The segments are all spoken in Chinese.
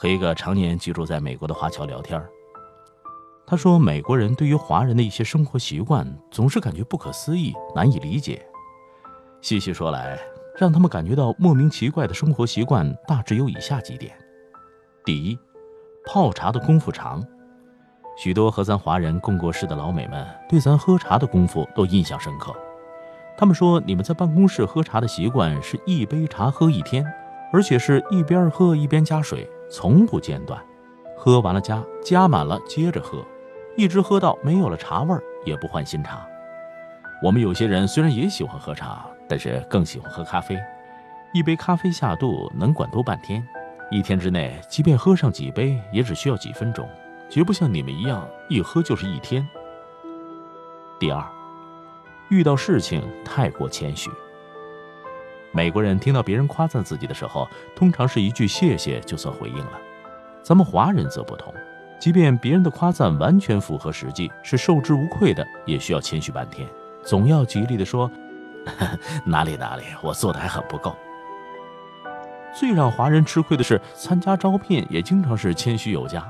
和一个常年居住在美国的华侨聊天他说，美国人对于华人的一些生活习惯总是感觉不可思议、难以理解。细细说来，让他们感觉到莫名奇怪的生活习惯大致有以下几点：第一，泡茶的功夫长。许多和咱华人共过事的老美们对咱喝茶的功夫都印象深刻。他们说，你们在办公室喝茶的习惯是一杯茶喝一天，而且是一边喝一边加水，从不间断。喝完了加，加满了接着喝，一直喝到没有了茶味儿也不换新茶。我们有些人虽然也喜欢喝茶，但是更喜欢喝咖啡。一杯咖啡下肚能管多半天，一天之内即便喝上几杯，也只需要几分钟。绝不像你们一样，一喝就是一天。第二，遇到事情太过谦虚。美国人听到别人夸赞自己的时候，通常是一句谢谢就算回应了。咱们华人则不同，即便别人的夸赞完全符合实际，是受之无愧的，也需要谦虚半天，总要极力的说 哪里哪里，我做的还很不够。最让华人吃亏的是，参加招聘也经常是谦虚有加。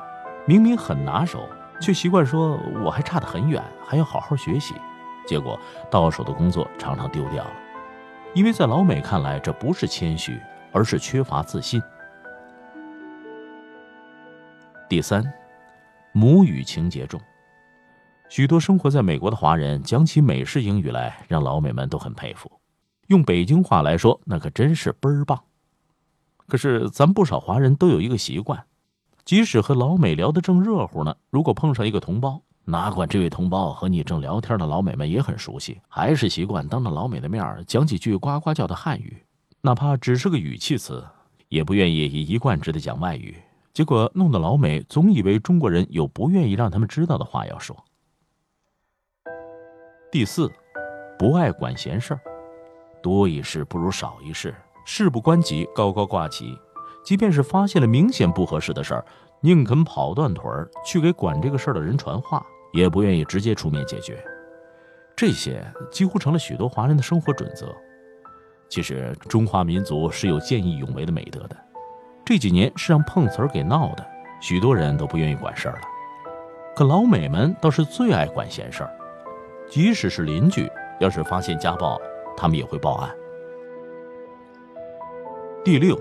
明明很拿手，却习惯说我还差得很远，还要好好学习。结果到手的工作常常丢掉了，因为在老美看来，这不是谦虚，而是缺乏自信。第三，母语情节重，许多生活在美国的华人讲起美式英语来，让老美们都很佩服。用北京话来说，那可真是倍儿棒。可是咱不少华人都有一个习惯。即使和老美聊得正热乎呢，如果碰上一个同胞，哪管这位同胞和你正聊天的老美们也很熟悉，还是习惯当着老美的面讲几句呱呱叫的汉语，哪怕只是个语气词，也不愿意以一贯之的讲外语。结果弄得老美总以为中国人有不愿意让他们知道的话要说。第四，不爱管闲事儿，多一事不如少一事，事不关己高高挂起。即便是发现了明显不合适的事儿，宁肯跑断腿儿去给管这个事儿的人传话，也不愿意直接出面解决。这些几乎成了许多华人的生活准则。其实中华民族是有见义勇为的美德的，这几年是让碰瓷儿给闹的，许多人都不愿意管事儿了。可老美们倒是最爱管闲事儿，即使是邻居，要是发现家暴，他们也会报案。第六。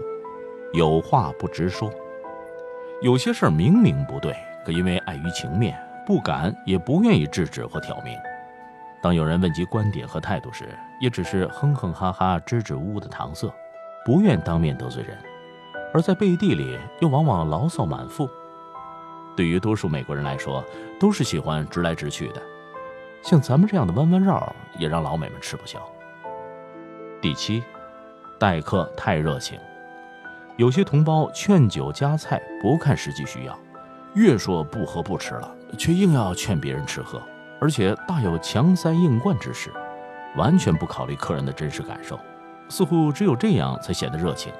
有话不直说，有些事儿明明不对，可因为碍于情面，不敢也不愿意制止或挑明。当有人问及观点和态度时，也只是哼哼哈哈、支支吾吾的搪塞，不愿当面得罪人，而在背地里又往往牢骚满腹。对于多数美国人来说，都是喜欢直来直去的，像咱们这样的弯弯绕，也让老美们吃不消。第七，待客太热情。有些同胞劝酒加菜，不看实际需要，越说不喝不吃了，却硬要劝别人吃喝，而且大有强塞硬灌之势，完全不考虑客人的真实感受，似乎只有这样才显得热情。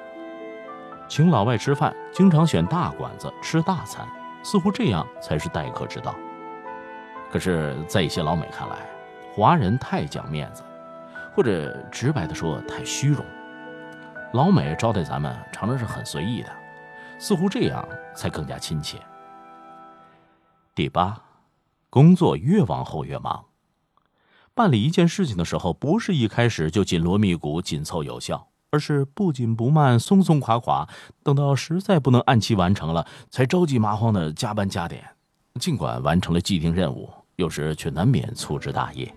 请老外吃饭，经常选大馆子吃大餐，似乎这样才是待客之道。可是，在一些老美看来，华人太讲面子，或者直白的说，太虚荣。老美招待咱们常常是很随意的，似乎这样才更加亲切。第八，工作越往后越忙。办理一件事情的时候，不是一开始就紧锣密鼓、紧凑有效，而是不紧不慢、松松垮垮，等到实在不能按期完成了，才着急麻慌的加班加点。尽管完成了既定任务，有时却难免粗枝大叶。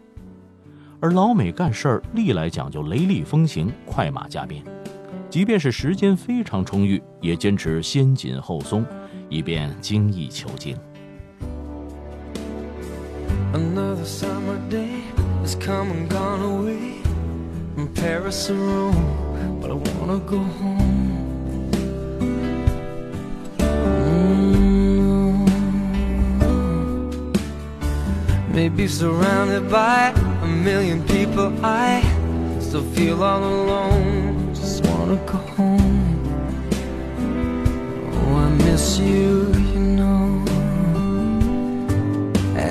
而老美干事儿历来讲究雷厉风行、快马加鞭。即便是时间非常充裕，也坚持先紧后松，以便精益求精。has come and gone away From Paris or Rome But I wanna go home. Mm. Maybe surrounded by a million people I still feel all alone. Just wanna go home. Oh, I miss you.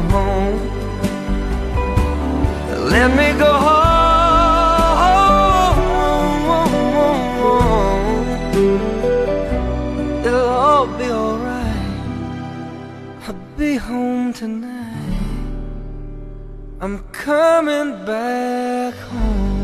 Home. Let me go home. It'll all be alright. I'll be home tonight. I'm coming back home.